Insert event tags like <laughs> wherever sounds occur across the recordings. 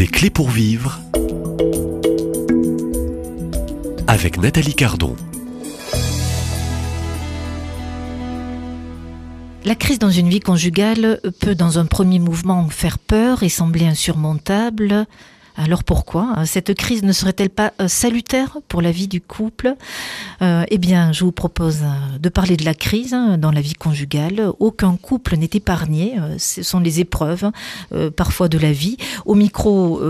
Des clés pour vivre avec Nathalie Cardon. La crise dans une vie conjugale peut dans un premier mouvement faire peur et sembler insurmontable. Alors pourquoi hein, Cette crise ne serait-elle pas euh, salutaire pour la vie du couple? Euh, Eh bien, je vous propose euh, de parler de la crise hein, dans la vie conjugale. Aucun couple n'est épargné. Ce sont les épreuves, parfois de la vie. Au micro,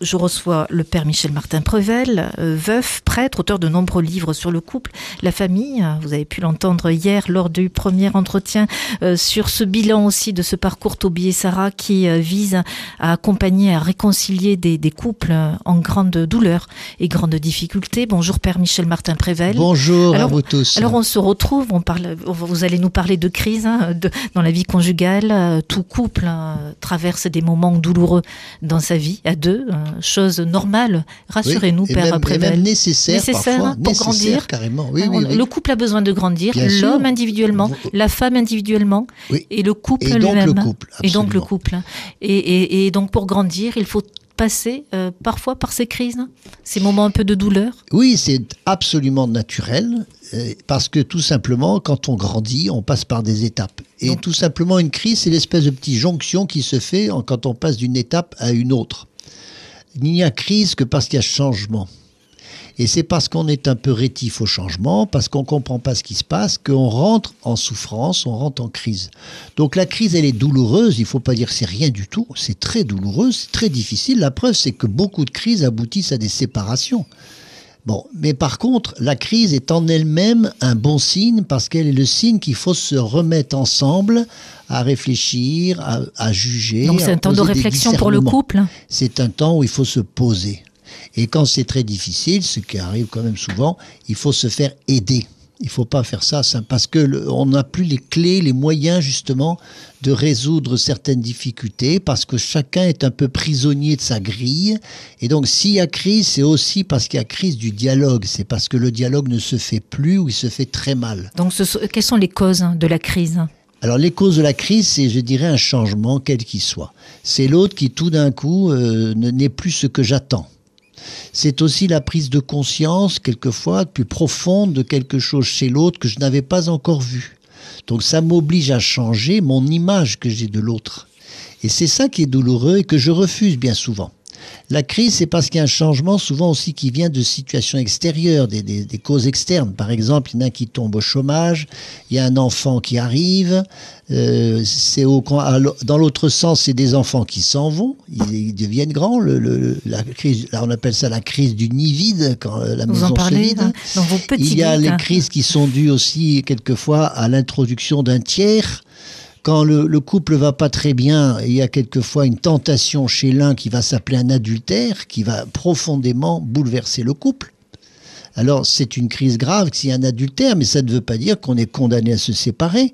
je reçois le père Michel Martin Prevel, veuf, prêtre, auteur de nombreux livres sur le couple, la famille. Vous avez pu l'entendre hier lors du premier entretien sur ce bilan aussi de ce parcours Toby et Sarah qui vise à accompagner, à réconcilier des couples en grande douleur et grande difficulté. Bonjour Père Michel Martin Prével. Bonjour à vous tous. Alors on se retrouve, on parle, vous allez nous parler de crise hein, dans la vie conjugale. Tout couple hein, traverse des moments douloureux dans sa vie à deux, hein, chose normale. Rassurez-nous Père Prével. Même nécessaire, nécessaire parfois, pour grandir. Carrément. Oui, le couple a besoin de grandir, l'homme individuellement, la femme individuellement et le couple lui-même. Et donc le couple. Et, et donc pour grandir, il faut passer euh, parfois par ces crises, ces moments un peu de douleur Oui, c'est absolument naturel, euh, parce que tout simplement, quand on grandit, on passe par des étapes. Et tout simplement, une crise, c'est l'espèce de petite jonction qui se fait quand on passe d'une étape à une autre. Il n'y a crise que parce qu'il y a changement. Et c'est parce qu'on est un peu rétif au changement, parce qu'on ne comprend pas ce qui se passe, qu'on rentre en souffrance, on rentre en crise. Donc la crise, elle est douloureuse, il ne faut pas dire que c'est rien du tout, c'est très douloureuse, c'est très difficile. La preuve, c'est que beaucoup de crises aboutissent à des séparations. Bon, mais par contre, la crise est en elle-même un bon signe parce qu'elle est le signe qu'il faut se remettre ensemble à réfléchir, à, juger. Donc c'est un temps de réflexion pour le couple C'est un temps où il faut se poser. Et quand c'est très difficile, ce qui arrive quand même souvent, il faut se faire aider. Il ne faut pas faire ça, parce que on n'a plus les clés, les moyens justement de résoudre certaines difficultés, parce que chacun est un peu prisonnier de sa grille. Et donc, s'il y a crise, c'est aussi parce qu'il y a crise du dialogue. C'est parce que le dialogue ne se fait plus ou il se fait très mal. Donc, quelles sont les causes de la crise? Alors les causes de la crise, c'est, je dirais, un changement, quel qu'il soit. C'est l'autre qui, tout d'un coup, euh, n'est plus ce que j'attends. C'est aussi la prise de conscience, quelquefois, plus profonde de quelque chose chez l'autre que je n'avais pas encore vu. Donc ça m'oblige à changer mon image que j'ai de l'autre. Et c'est ça qui est douloureux et que je refuse bien souvent. La crise, c'est parce qu'il y a un changement souvent aussi qui vient de situations extérieures, des, causes externes. Par exemple, il y en a un qui tombe au chômage, il y a un enfant qui arrive, euh, c'est au, dans l'autre sens, c'est des enfants qui s'en vont, ils, deviennent grands. Le, la crise, là, on appelle ça la crise du nid vide quand euh, la Vous maison en parlez, se vide. Dans vos petits il y a les hein. crises qui sont dues aussi quelquefois à l'introduction d'un tiers quand le, couple va pas très bien, il y a quelquefois une tentation chez l'un qui va s'appeler un adultère, qui va profondément bouleverser le couple. Alors c'est une crise grave s'il y a un adultère, mais ça ne veut pas dire qu'on est condamné à se séparer.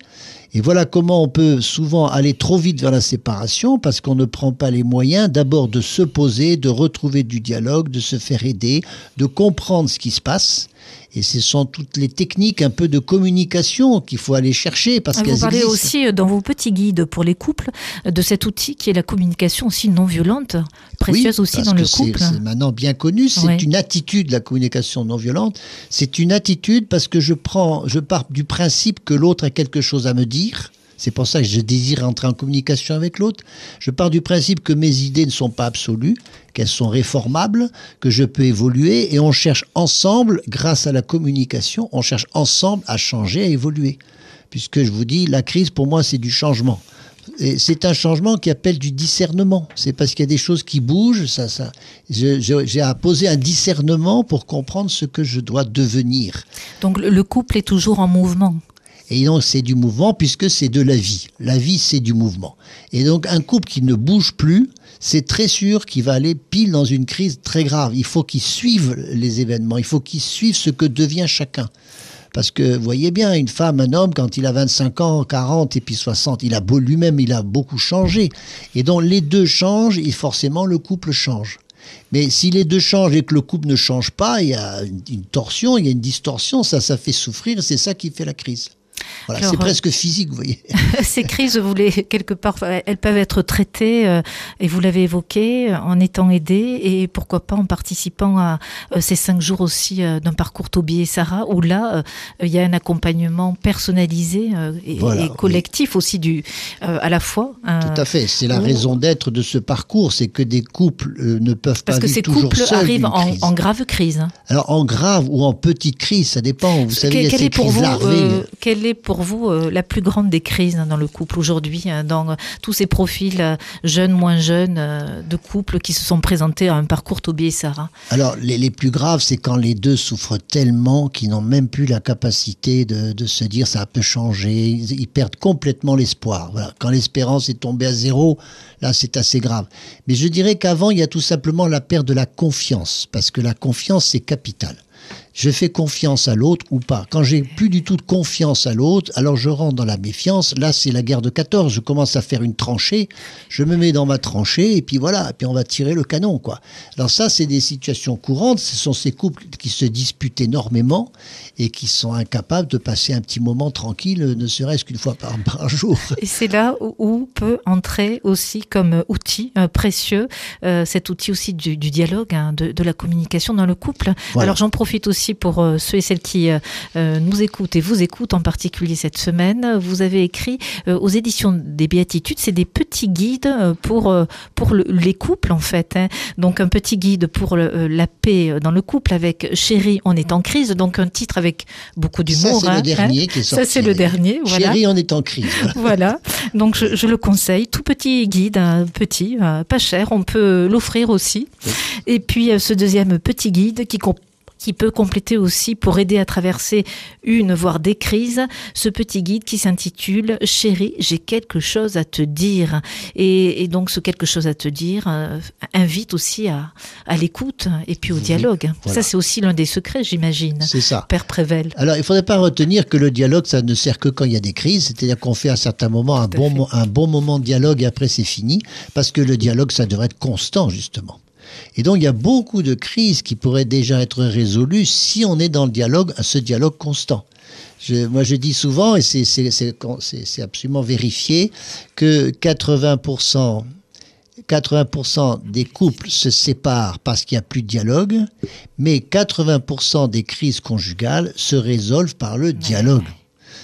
Et voilà comment on peut souvent aller trop vite vers la séparation parce qu'on ne prend pas les moyens d'abord de se poser, de retrouver du dialogue, de se faire aider, de comprendre ce qui se passe et ce sont toutes les techniques un peu de communication qu'il faut aller chercher parce Vous parlez aussi euh, dans vos petits guides pour les couples de cet outil qui est la communication aussi non violente, précieuse aussi dans le couple. C'est maintenant bien connu. C'est une attitude la communication non violente. C'est une attitude parce que je prends, je pars du principe que l'autre a quelque chose à me dire c'est pour ça que je désire entrer en communication avec l'autre. Je pars du principe que mes idées ne sont pas absolues, qu'elles sont réformables, que je peux évoluer et on cherche ensemble, grâce à la communication, on cherche ensemble à changer, à évoluer. Puisque je vous dis, la crise pour moi c'est du changement. C'est un changement qui appelle du discernement. C'est parce qu'il y a des choses qui bougent. Ça, ça. J'ai à poser un discernement pour comprendre ce que je dois devenir. Donc le couple est toujours en mouvement. Et donc c'est du mouvement puisque c'est de la vie. La vie c'est du mouvement. Et donc un couple qui ne bouge plus, c'est très sûr qu'il va aller pile dans une crise très grave. Il faut qu'il suive les événements, il faut qu'il suive ce que devient chacun. Parce que, vous voyez bien, une femme, un homme, quand il a 25 ans, 40 et puis 60, il a beau lui-même, il a beaucoup changé. Et donc les deux changent et forcément le couple change. Mais si les deux changent et que le couple ne change pas, il y a une, torsion, il y a une distorsion, ça, ça fait souffrir, c'est ça qui fait la crise. Voilà, c'est presque physique, vous voyez. <laughs> Ces crises, vous les quelque part, elles peuvent être traitées, euh, et vous l'avez évoqué, euh, en étant aidé, et pourquoi pas en participant à euh, ces cinq jours aussi euh, d'un parcours Toby et Sarah, où là, il y a un accompagnement personnalisé et, Voilà, et collectif aussi du, à la fois. euh, Tout à fait. C'est la raison d'être de ce parcours, c'est que des couples ne peuvent parce pas que vivre ces couples arrivent en, grave crise. hein. Alors en grave ou en petite crise, ça dépend. Vous savez, il y a quelle, ces est pour vous, quelle est pour vous euh, la plus grande des crises hein, dans le couple aujourd'hui, hein, dans euh, tous ces profils euh, jeunes, moins jeunes, de couples qui se sont présentés à un parcours Toby et Sarah Alors, les, plus graves, c'est quand les deux souffrent tellement qu'ils n'ont même plus la capacité de, se dire ça peut changer. Ils, perdent complètement l'espoir. Quand l'espérance est tombée à zéro, là, c'est assez grave. Mais je dirais qu'avant, il y a tout simplement la perte de la confiance, parce que la confiance, c'est capital. Je fais confiance à l'autre ou pas. Quand j'ai plus du tout de confiance à l'autre, alors je rentre dans la méfiance. Là, c'est la guerre de 14. Je commence à faire une tranchée. Je me mets dans ma tranchée et puis voilà. Et puis on va tirer le canon, quoi. Alors ça, c'est des situations courantes. Ce sont ces couples qui se disputent énormément et qui sont incapables de passer un petit moment tranquille, ne serait-ce qu'une fois par, par jour. <laughs> Et c'est là où, peut entrer aussi comme outil euh, précieux euh, cet outil aussi du, du dialogue, hein, de, de la communication dans le couple. Voilà. Alors j'en profite aussi pour euh, ceux et celles qui euh, euh, nous écoutent et vous écoutent en particulier cette semaine. Vous avez écrit aux éditions des Béatitudes, c'est des petits guides pour pour le- les couples en fait. hein. Donc un petit guide pour le- la paix dans le couple avec Chérie, on est en crise. Donc un titre avec beaucoup Ça, d'humour. c'est hein, le dernier hein. qui est sorti. Ça c'est le dernier. Voilà. Chérie, on est en crise. <laughs> Voilà. Donc je, je le conseille, tout petit guide, petit, pas cher, on peut l'offrir aussi. Et puis ce deuxième petit guide qui com- qui peut compléter aussi pour aider à traverser une voire des crises, ce petit guide qui s'intitule Chérie, j'ai quelque chose à te dire. Et, et donc ce quelque chose à te dire euh, invite aussi à, à l'écoute et puis au dialogue. voilà. Ça c'est aussi l'un des secrets, j'imagine. C'est ça. Père Prével. Alors, il ne faudrait pas retenir que le dialogue, ça ne sert que quand il y a des crises. C'est-à-dire qu'on fait à certains moments un Tout à bon, fait. mo- un bon moment de dialogue et après c'est fini. Parce que le dialogue, ça devrait être constant, justement. Et donc, il y a beaucoup de crises qui pourraient déjà être résolues si on est dans le dialogue, ce dialogue constant. Je- moi, je dis souvent, et c'est- absolument vérifié, que 80%, 80% des couples se séparent parce qu'il n'y a plus de dialogue, mais 80% des crises conjugales se résolvent par le dialogue.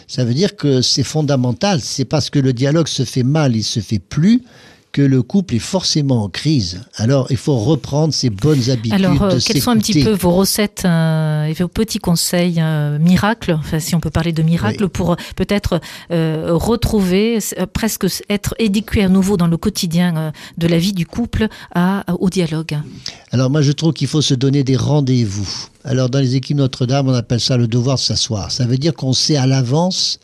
Ça veut dire que c'est fondamental. C'est parce que le dialogue se fait mal, il se fait plus, que le couple est forcément en crise. Alors, il faut reprendre ses bonnes habitudes. Alors, euh, quelles sont un petit peu vos recettes euh, et vos petits conseils euh, miracles, enfin, si on peut parler de miracles, Oui. pour euh, peut-être retrouver, presque être éduqué à nouveau dans le quotidien de la vie du couple à, au dialogue? Alors moi je trouve qu'il faut se donner des rendez-vous. Alors dans les équipes Notre-Dame on appelle ça le devoir de s'asseoir. Ça veut dire qu'on sait à l'avance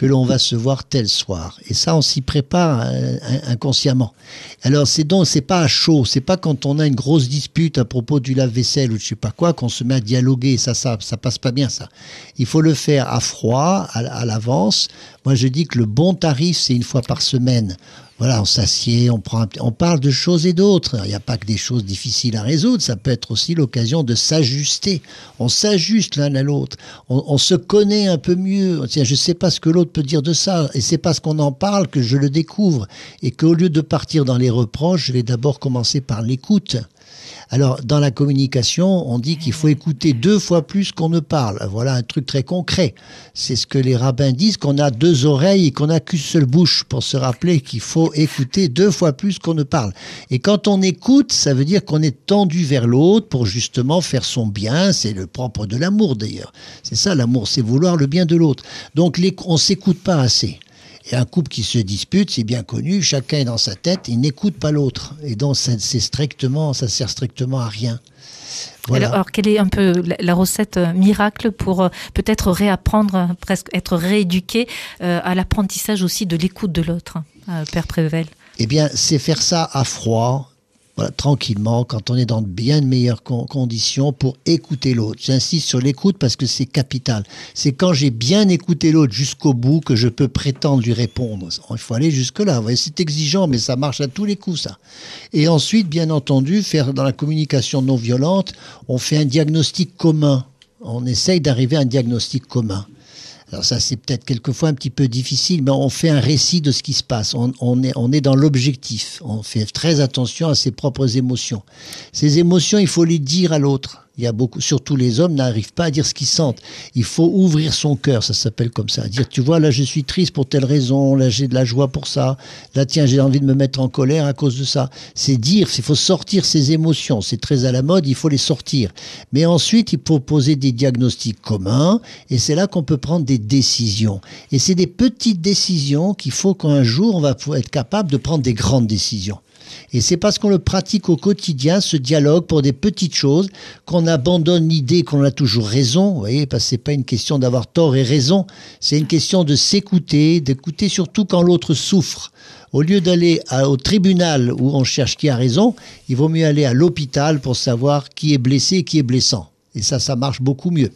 que l'on va se voir tel soir. Et ça on s'y prépare euh, in- inconsciemment. Alors c'est donc c'est pas à chaud, c'est pas quand on a une grosse dispute à propos du lave-vaisselle ou je sais pas quoi qu'on se met à dialoguer. Ça ça ça passe pas bien ça. Il faut le faire à froid, à, à l'avance. Moi je dis que le bon tarif c'est une fois par semaine. Voilà, on s'assied, on prend, on parle de choses et d'autres. Il n'y a pas que des choses difficiles à résoudre. Ça peut être aussi l'occasion de s'ajuster. On s'ajuste l'un à l'autre. On, se connaît un peu mieux. Tiens, je sais pas ce que l'autre peut dire de ça, et c'est parce qu'on en parle que je le découvre, et qu'au lieu de partir dans les reproches, je vais d'abord commencer par l'écoute. Alors, dans la communication, on dit qu'il faut écouter deux fois plus qu'on ne parle. Voilà un truc très concret. C'est ce que les rabbins disent, qu'on a deux oreilles et qu'on n'a qu'une seule bouche pour se rappeler qu'il faut écouter deux fois plus qu'on ne parle. Et quand on écoute, ça veut dire qu'on est tendu vers l'autre pour justement faire son bien. C'est le propre de l'amour d'ailleurs. C'est ça l'amour, c'est vouloir le bien de l'autre. Donc on s'écoute pas assez. Et un couple qui se dispute, c'est bien connu, chacun est dans sa tête, il n'écoute pas l'autre. Et donc, ça, c'est strictement, ça sert strictement à rien. Voilà. alors, alors, quelle est un peu la, la recette euh, miracle pour euh, peut-être réapprendre, presque être rééduqué euh, à l'apprentissage aussi de l'écoute de l'autre, euh, Père Prével? Eh bien, c'est faire ça à froid, voilà, tranquillement, quand on est dans de bien de meilleures con- conditions pour écouter l'autre. J'insiste sur l'écoute parce que c'est capital. C'est quand j'ai bien écouté l'autre jusqu'au bout que je peux prétendre lui répondre. Il faut aller jusque-là. C'est exigeant, mais ça marche à tous les coups, ça. Et ensuite, bien entendu, faire dans la communication non violente, on fait un diagnostic commun. On essaye d'arriver à un diagnostic commun. Alors ça, c'est peut-être quelquefois un petit peu difficile, mais on fait un récit de ce qui se passe. On, est, est dans l'objectif. On fait très attention à ses propres émotions. Ces émotions, il faut les dire à l'autre. Il y a beaucoup, surtout les hommes n'arrivent pas à dire ce qu'ils sentent. Il faut ouvrir son cœur, ça s'appelle comme ça. Dire, tu vois, là je suis triste pour telle raison, là j'ai de la joie pour ça, là tiens j'ai envie de me mettre en colère à cause de ça. C'est dire, il faut sortir ses émotions. C'est très à la mode, il faut les sortir. Mais ensuite, il faut poser des diagnostics communs, et c'est là qu'on peut prendre des décisions. Et c'est des petites décisions qu'il faut qu'un jour on va être capable de prendre des grandes décisions. Et c'est parce qu'on le pratique au quotidien, ce dialogue, pour des petites choses, qu'on abandonne l'idée qu'on a toujours raison. Vous voyez, parce que c'est pas une question d'avoir tort et raison. C'est une question de s'écouter, d'écouter surtout quand l'autre souffre. Au lieu d'aller au tribunal où on cherche qui a raison, il vaut mieux aller à l'hôpital pour savoir qui est blessé et qui est blessant. Et ça, ça marche beaucoup mieux.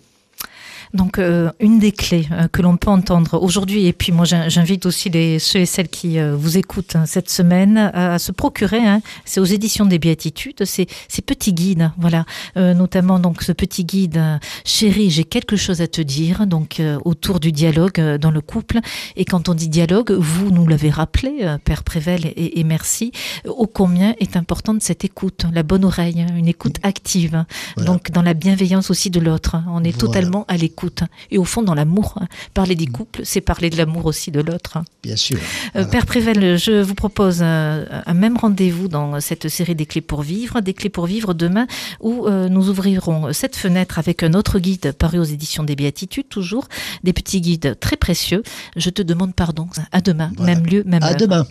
Donc, euh, une des clés euh, que l'on peut entendre aujourd'hui, et puis moi j'invite aussi les, ceux et celles qui euh, vous écoutent hein, cette semaine à, se procurer, hein, c'est aux éditions des Béatitudes, ces, ces petits guides, voilà, notamment donc ce petit guide, chérie, j'ai quelque chose à te dire, donc autour du dialogue dans le couple. Et quand on dit dialogue, vous nous l'avez rappelé, Père Prével, et, et, merci, ô combien est importante cette écoute, la bonne oreille, hein, une écoute active, voilà. donc dans la bienveillance aussi de l'autre. On est voilà. totalement à l'écoute et au fond, dans l'amour, hein. parler des couples, c'est parler de l'amour aussi de l'autre. Hein. Bien sûr. Euh, Père Prével, je vous propose un, un même rendez-vous dans cette série des clés pour vivre, des clés pour vivre demain, où euh, nous ouvrirons cette fenêtre avec un autre guide paru aux éditions des Béatitudes, toujours des petits guides très précieux. Je te demande pardon. À demain, voilà. même lieu, même à heure. demain.